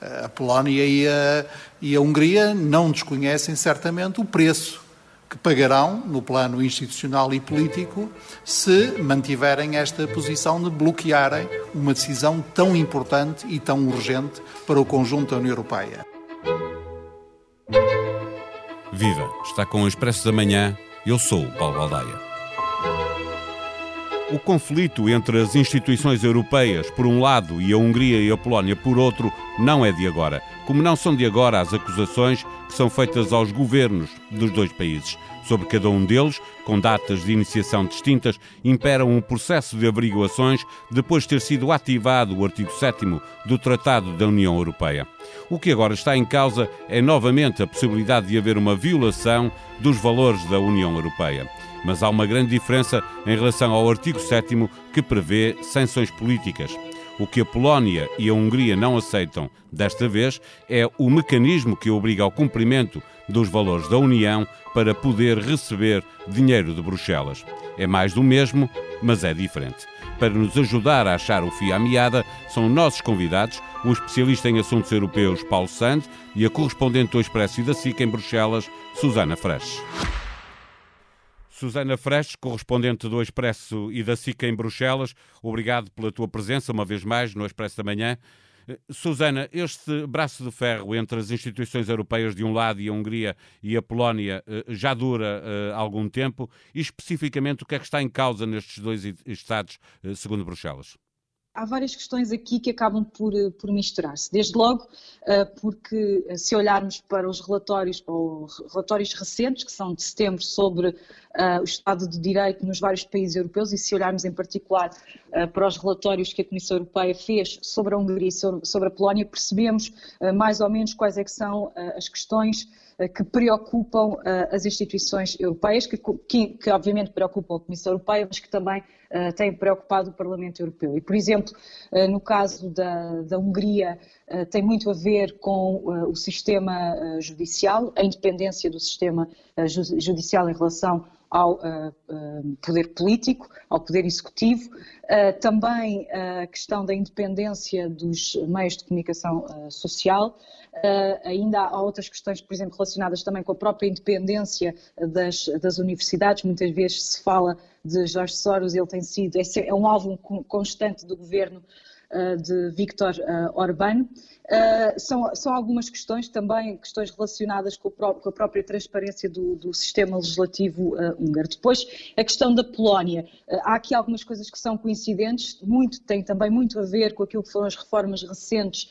A Polónia e a, e a Hungria não desconhecem certamente o preço que pagarão no plano institucional e político se mantiverem esta posição de bloquearem uma decisão tão importante e tão urgente para o conjunto da União Europeia. Viva! Está com o Expresso da Manhã. Eu sou o Paulo Baldaia. O conflito entre as instituições europeias, por um lado, e a Hungria e a Polónia, por outro, não é de agora. Como não são de agora as acusações que são feitas aos governos dos dois países. Sobre cada um deles, com datas de iniciação distintas, impera um processo de averiguações depois de ter sido ativado o artigo 7 do Tratado da União Europeia. O que agora está em causa é novamente a possibilidade de haver uma violação dos valores da União Europeia. Mas há uma grande diferença em relação ao artigo 7 que prevê sanções políticas. O que a Polónia e a Hungria não aceitam desta vez é o mecanismo que obriga ao cumprimento dos valores da União para poder receber dinheiro de Bruxelas. É mais do mesmo, mas é diferente. Para nos ajudar a achar o fio à meada, são nossos convidados o especialista em assuntos europeus Paulo Sand e a correspondente do Expresso e da SIC em Bruxelas, Susana Fresh. Susana Fresh, correspondente do Expresso e da SICA em Bruxelas, obrigado pela tua presença uma vez mais no Expresso da Manhã. Eh, Susana, este braço de ferro entre as instituições europeias de um lado e a Hungria e a Polónia eh, já dura uh, algum tempo e especificamente o que é que está em causa nestes dois Estados, segundo Bruxelas? Há várias questões aqui que acabam por, eh, por misturar-se. Desde logo, eh, porque eh, se olharmos para os relatórios, ou relatórios recentes, que são de setembro, sobre o Estado de Direito nos vários países europeus, e se olharmos em particular para os relatórios que a Comissão Europeia fez sobre a Hungria e sobre a Polónia, percebemos mais ou menos quais é que são as questões que preocupam as instituições europeias, que, que, que obviamente preocupam a Comissão Europeia, mas que também uh, tem preocupado o Parlamento Europeu. E, por exemplo, no caso da, da Hungria, tem muito a ver com o sistema judicial, a independência do sistema judicial em relação ao poder político, ao poder executivo, uh, também a questão da independência dos meios de comunicação social, ainda há outras questões, por exemplo, relacionadas também com a própria independência das, das universidades, muitas vezes se fala de Jorge Soros, ele tem sido, é, um alvo constante do governo de Viktor Orbán. São, são, algumas questões também, questões relacionadas com, a própria transparência do, do sistema legislativo húngaro. Depois, a questão da Polónia. Há aqui algumas coisas que são coincidentes, muito, tem também muito a ver com aquilo que foram as reformas recentes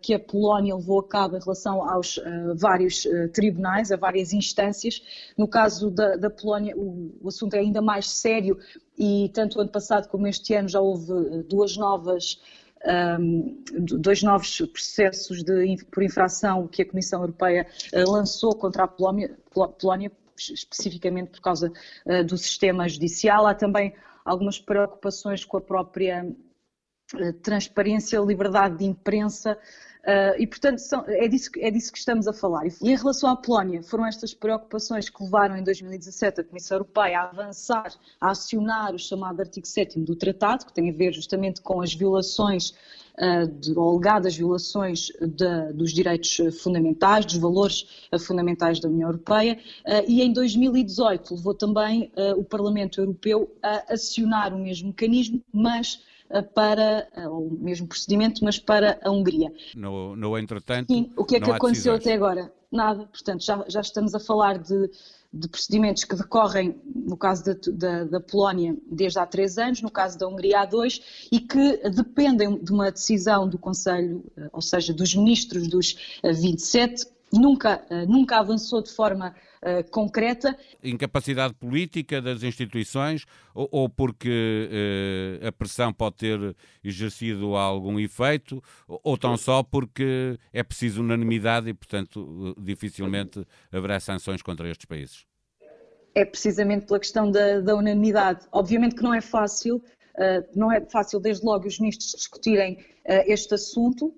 que a Polónia levou a cabo em relação aos vários tribunais, a várias instâncias. No caso da, da Polónia, o, o, assunto é ainda mais sério e tanto o ano passado como este ano já houve duas novas um, dois novos processos de, por infração que a Comissão Europeia uh, lançou contra a Polónia, Polónia especificamente por causa uh, do sistema judicial. Há também algumas preocupações com a própria uh, transparência, liberdade de imprensa, Uh, e, portanto, são, é, disso, é disso que estamos a falar. E em relação à Polónia, foram estas preocupações que levaram em 2017 a Comissão Europeia a avançar, a acionar o chamado artigo 7 do Tratado, que tem a ver justamente com as violações, uh, de, ou alegadas violações de, dos direitos fundamentais, dos valores uh, fundamentais da União Europeia. e em 2018 levou também o Parlamento Europeu a acionar o mesmo mecanismo, mas para, eh, o mesmo procedimento, mas para a Hungria. No, no entretanto, Sim, o que é que aconteceu até agora? Nada, portanto, já, já estamos a falar de, de procedimentos que decorrem, no caso da, da, da, Polónia, desde há três anos, no caso da Hungria há dois, e que dependem de uma decisão do Conselho, eh, ou seja, dos ministros dos 27, nunca, nunca avançou de forma uh, concreta. Incapacidade política das instituições ou, ou porque uh, a pressão pode ter exercido algum efeito ou tão só porque é preciso unanimidade e, portanto, dificilmente haverá sanções contra estes países? É precisamente pela questão da, da unanimidade. Obviamente que não é fácil, uh, não é fácil desde logo os ministros discutirem este assunto,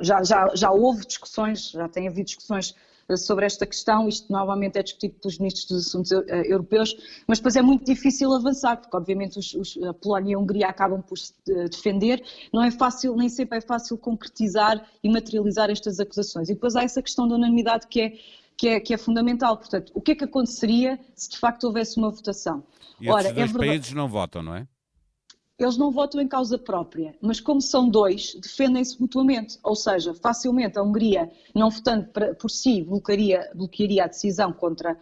já, já, já houve discussões, já tem havido discussões sobre esta questão. Isto normalmente é discutido pelos ministros dos assuntos europeus, mas depois é muito difícil avançar, porque obviamente os, os, a Polónia e a Hungria acabam por se defender. Não é fácil, nem sempre é fácil concretizar e materializar estas acusações. E depois há essa questão da unanimidade que é que é, que é, fundamental. Portanto, o que é que aconteceria se de facto houvesse uma votação? E Ora, esses dois é verdade... países não votam, não é? Eles não votam em causa própria, mas como são dois, defendem-se mutuamente. Ou seja, facilmente a Hungria, não votando por si, bloquearia, bloquearia a decisão contra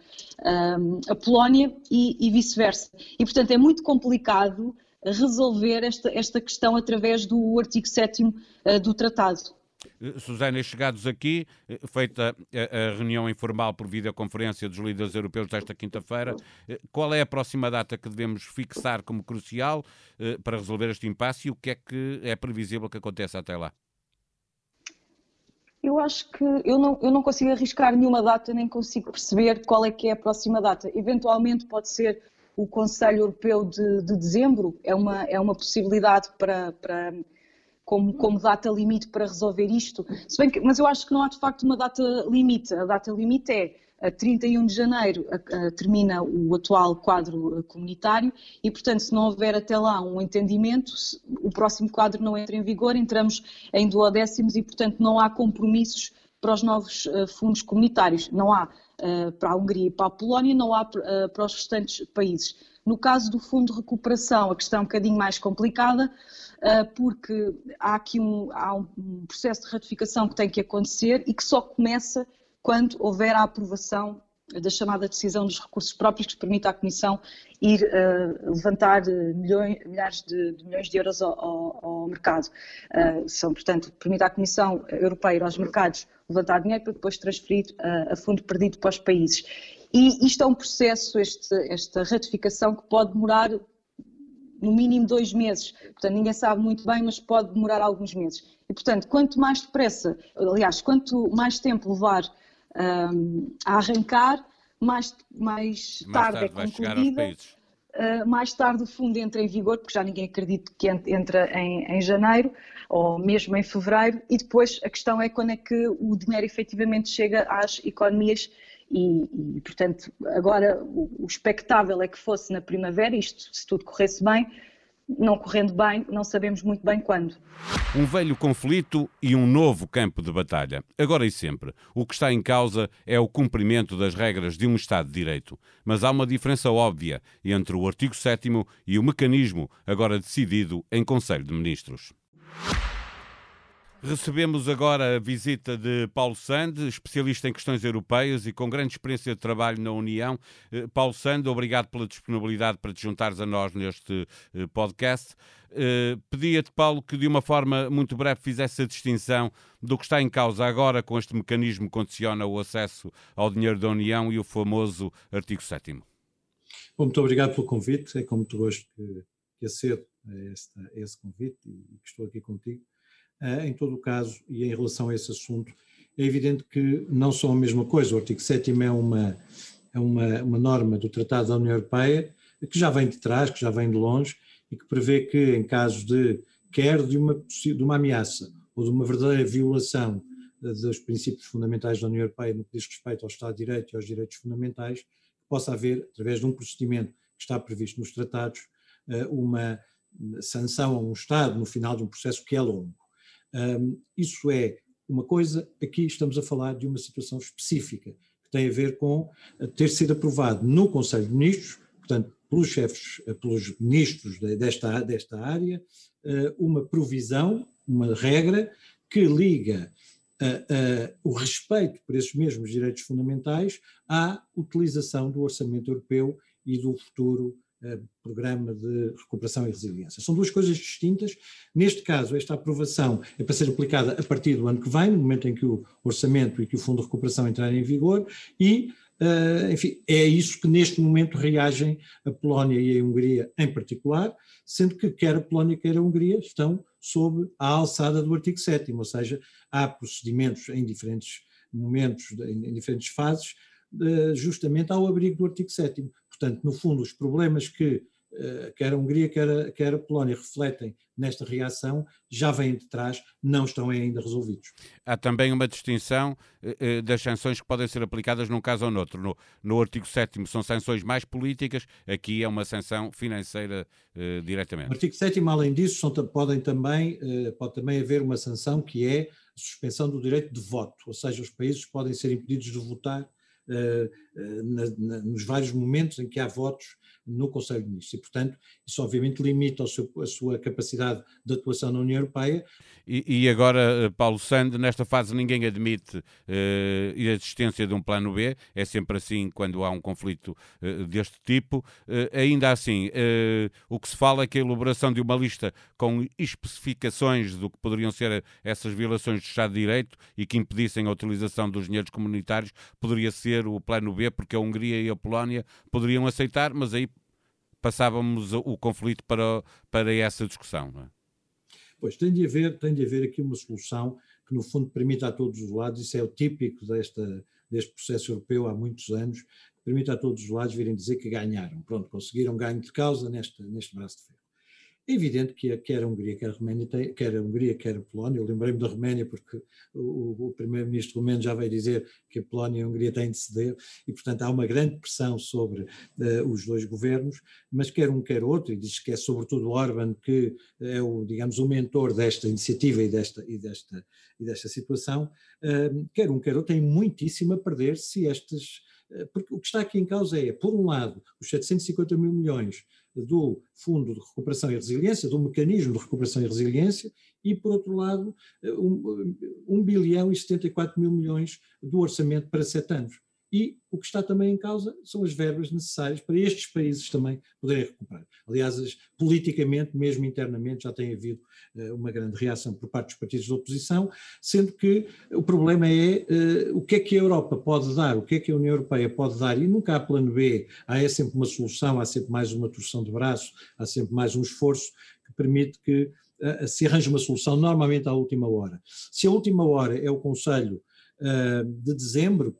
um, a Polónia e, e vice-versa. E, portanto, é muito complicado resolver esta, esta questão através do artigo 7 uh, do Tratado. Eh, Susana, chegados aqui, eh, feita a, reunião informal por videoconferência dos líderes europeus desta quinta-feira, eh, qual é a próxima data que devemos fixar como crucial para resolver este impasse e o que é que é previsível que aconteça até lá? Eu acho que eu não, eu não consigo arriscar nenhuma data, nem consigo perceber qual é que é a próxima data. Eventualmente pode ser o Conselho Europeu de, de dezembro, é uma, é uma possibilidade para, para como, como data limite para resolver isto. Que, mas eu acho que não há de facto uma data limite. A data limite é a 31 de janeiro a, a, termina o atual quadro eh, comunitário e, portanto, se não houver até lá um entendimento, o próximo quadro não entra em vigor, entramos em duodécimos e, portanto, não há compromissos para os novos uh, fundos comunitários. Não há uh, para a Hungria e para a Polónia, não há uh, para os restantes países. No caso do Fundo de Recuperação, a questão é um bocadinho mais complicada, ah, porque há aqui um, há um processo de ratificação que tem que acontecer e que só começa quando houver a aprovação da chamada decisão dos recursos próprios, que permite à Comissão ir uh, levantar milhões, milhares de, de, milhões de euros ao, ao, ao mercado. Uh, são, portanto, permite à Comissão Europeia ir aos mercados levantar dinheiro para depois transferir uh, a fundo perdido para os países. E isto é um processo, este, esta ratificação, que pode demorar no mínimo dois meses. Portanto, ninguém sabe muito bem, mas pode demorar alguns meses. E, portanto, quanto mais depressa, aliás, quanto mais tempo levar um, a arrancar, mais, mais, mais tarde, tarde é concluída. Uh, mais tarde o fundo entra em vigor, porque já ninguém acredita que entra em, em, janeiro ou mesmo em fevereiro, e depois a questão é quando é que o dinheiro efetivamente chega às economias e, e, portanto, agora o, o expectável é que fosse na primavera, isto se tudo corresse bem, não correndo bem, não sabemos muito bem quando. Um velho conflito e um novo campo de batalha. Agora e sempre. O que está em causa é o cumprimento das regras de um Estado de Direito. Mas há uma diferença óbvia entre o artigo 7 e o mecanismo agora decidido em Conselho de Ministros. Recebemos agora a visita de Paulo Sande, especialista em questões europeias e com grande experiência de trabalho na União. Eh, Paulo Sande, obrigado pela disponibilidade para te juntares a nós neste eh, podcast. Eh, pedia-te, Paulo, que de uma forma muito breve fizesse a distinção do que está em causa agora com este mecanismo que condiciona o acesso ao dinheiro da União e o famoso artigo 7 Bom, muito obrigado pelo convite. É com muito gosto que, que acedo a, a esse convite e que estou aqui contigo. Uh, em todo o caso, e em relação a esse assunto, é evidente que não são a mesma coisa. O artigo 7 é uma, é uma, uma norma do Tratado da União Europeia que já vem de trás, que já vem de longe e que prevê que, em casos de quer de uma, de uma ameaça ou de uma verdadeira violação dos princípios fundamentais da União Europeia no que diz respeito ao Estado de Direito e aos direitos fundamentais, possa haver, através de um procedimento que está previsto nos tratados, eh, uma sanção a um Estado no final de um processo que é longo. Um, isso é uma coisa, aqui estamos a falar de uma situação específica, que tem a ver com ter sido aprovado no Conselho de Ministros, portanto, pelos chefes, eh, pelos ministros desta, desta área, eh, uma provisão, uma regra que liga o respeito por esses mesmos direitos fundamentais à utilização do orçamento europeu e do futuro programa de recuperação e resiliência. São duas coisas distintas. Neste caso, esta aprovação é para ser aplicada a partir do ano que vem, no momento em que o orçamento e que o Fundo de Recuperação entrarem em vigor, e, uh, enfim, é isso que neste momento reagem a Polónia e a Hungria em particular, sendo que quer a Polónia quer a Hungria estão sob a alçada do artigo 7 ou seja, há procedimentos em diferentes momentos, em diferentes fases, justamente ao abrigo do artigo 7 Portanto, no fundo, os problemas que eh, quer a Hungria, quer a, quer a Polónia, refletem nesta reação, já vêm de trás, não estão ainda resolvidos. Há também uma distinção eh, eh, das sanções que podem ser aplicadas num caso ou noutro. No, no artigo 7 são sanções mais políticas, aqui é uma sanção financeira eh, diretamente. No artigo 7 além disso, são, podem também, eh, pode também haver uma sanção que é a suspensão do direito de voto, ou seja, os países podem ser impedidos de votar eh, nos vários momentos em que há votos no Conselho de Ministros. E, portanto, isso obviamente limita seu, a sua capacidade de atuação na União Europeia. E, e agora, eh, Paulo Sande, nesta fase ninguém admite uh, a existência de um plano B, é sempre assim quando há um conflito uh, deste tipo. Uh, ainda assim, o que se fala é que a elaboração de uma lista com especificações do que poderiam ser essas violações do Estado de Direito e que impedissem a utilização dos dinheiros comunitários poderia ser o plano B, porque a Hungria e a Polónia poderiam aceitar, mas aí passávamos o conflito para, para essa discussão, não é? Pois, tem de, haver, tem de haver aqui uma solução que, no fundo, permita a todos os lados, isso é o típico desta, deste processo europeu há muitos anos, permite a todos os lados virem dizer que ganharam. Pronto, conseguiram ganho de causa neste, neste braço de ferro. É evidente que quer a Hungria, quer a Roménia, quer a Hungria, quer a Polónia, eu lembrei-me da Roménia porque o, o primeiro-ministro romeno já veio dizer que a Polónia e a Hungria têm de ceder e, portanto, há uma grande pressão sobre uh, os dois governos, mas quer um, quer outro, e diz que é sobretudo Orban que é o, digamos, o mentor desta iniciativa e desta, e desta, e desta situação, uh, quer um, quer outro, tem muitíssimo a perder se estes eh, porque o que está aqui em causa é, por um lado, os 750 mil milhões do Fundo de Recuperação e Resiliência, do Mecanismo de Recuperação e Resiliência, e, por outro lado, 1 um, um bilhão e 74 mil milhões do orçamento para sete anos. E o que está também em causa são as verbas necessárias para estes países também poderem recuperar. Aliás, politicamente, mesmo internamente, já tem havido uh, uma grande reação por parte dos partidos de oposição, sendo que o problema é uh, o que é que a Europa pode dar, o que é que a União Europeia pode dar, e nunca há plano B, há é sempre uma solução, há sempre mais uma torção de braço, há sempre mais um esforço que permite que uh, se arranje uma solução, normalmente à última hora. Se a última hora é o Conselho de dezembro,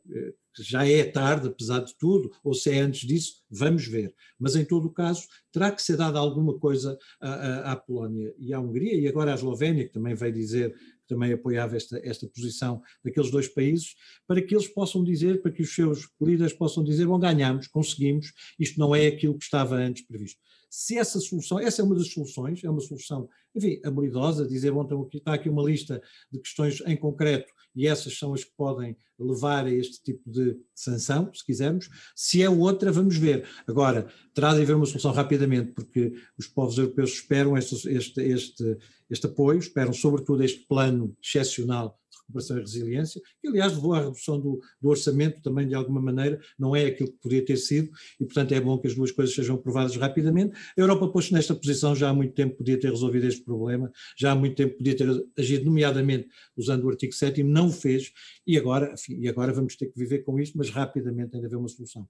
já é tarde, apesar de tudo, ou se é antes disso, vamos ver. Mas, em todo o caso, terá que ser dada alguma coisa à, à, Polónia e à Hungria, e agora à Eslovénia, que também veio dizer que também apoiava esta, esta posição daqueles dois países, para que eles possam dizer, para que os seus líderes possam dizer, bom, ganhamos, conseguimos, isto não é aquilo que estava antes previsto. Se essa solução, essa é uma das soluções, é uma solução, enfim, habilidosa, dizer, bom, então está aqui uma lista de questões em concreto e essas são as que podem levar a este tipo de sanção, se quisermos. Se é outra, vamos ver. Agora, terá de haver uma solução rapidamente, porque os povos europeus esperam este, este, este, este apoio, esperam sobretudo este plano excepcional recuperação e resiliência, que aliás levou à redução do, do, orçamento também de alguma maneira, não é aquilo que podia ter sido, e portanto é bom que as duas coisas sejam aprovadas rapidamente. A Europa pôs-se nesta posição já há muito tempo, podia ter resolvido este problema, já há muito tempo podia ter agido nomeadamente usando o artigo 7 não o fez, e agora, enfim, e agora vamos ter que viver com isto, mas rapidamente tem de haver uma solução.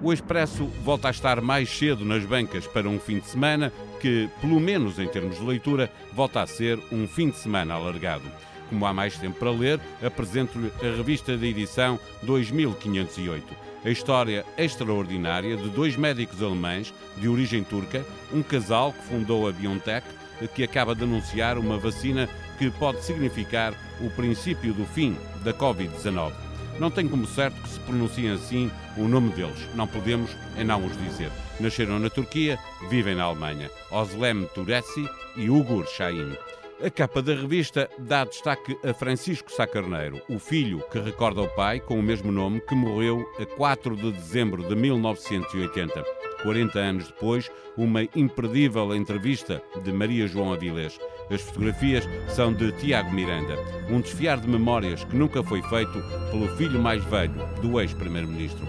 O Expresso volta a estar mais cedo nas bancas para um fim de semana que, pelo menos em termos de leitura, volta a ser um fim de semana alargado. Como há mais tempo para ler, apresento-lhe a revista da edição 2508. A história extraordinária de dois médicos alemães de origem turca, um casal que fundou a BioNTech, que acaba de anunciar uma vacina que pode significar o princípio do fim da Covid-19. Não tem como certo que se pronunciem assim o nome deles. Não podemos é não os dizer. Nasceram na Turquia, vivem na Alemanha. Oslem Tureci e Ugur Shahin. A capa da revista dá destaque a Francisco Sá Carneiro, o filho que recorda o pai com o mesmo nome que morreu a 4 de dezembro de 1980. 40 anos depois, uma imperdível entrevista de Maria João Avilés. As fotografias são de Tiago Miranda, um desfiar de memórias que nunca foi feito pelo filho mais velho do ex-primeiro-ministro.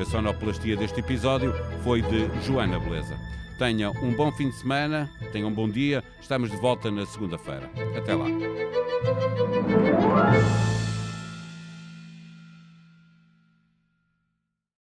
A sonoplastia deste episódio foi de Joana Beleza. Tenha um bom fim de semana, tenham um bom dia. Estamos de volta na segunda-feira. Até lá.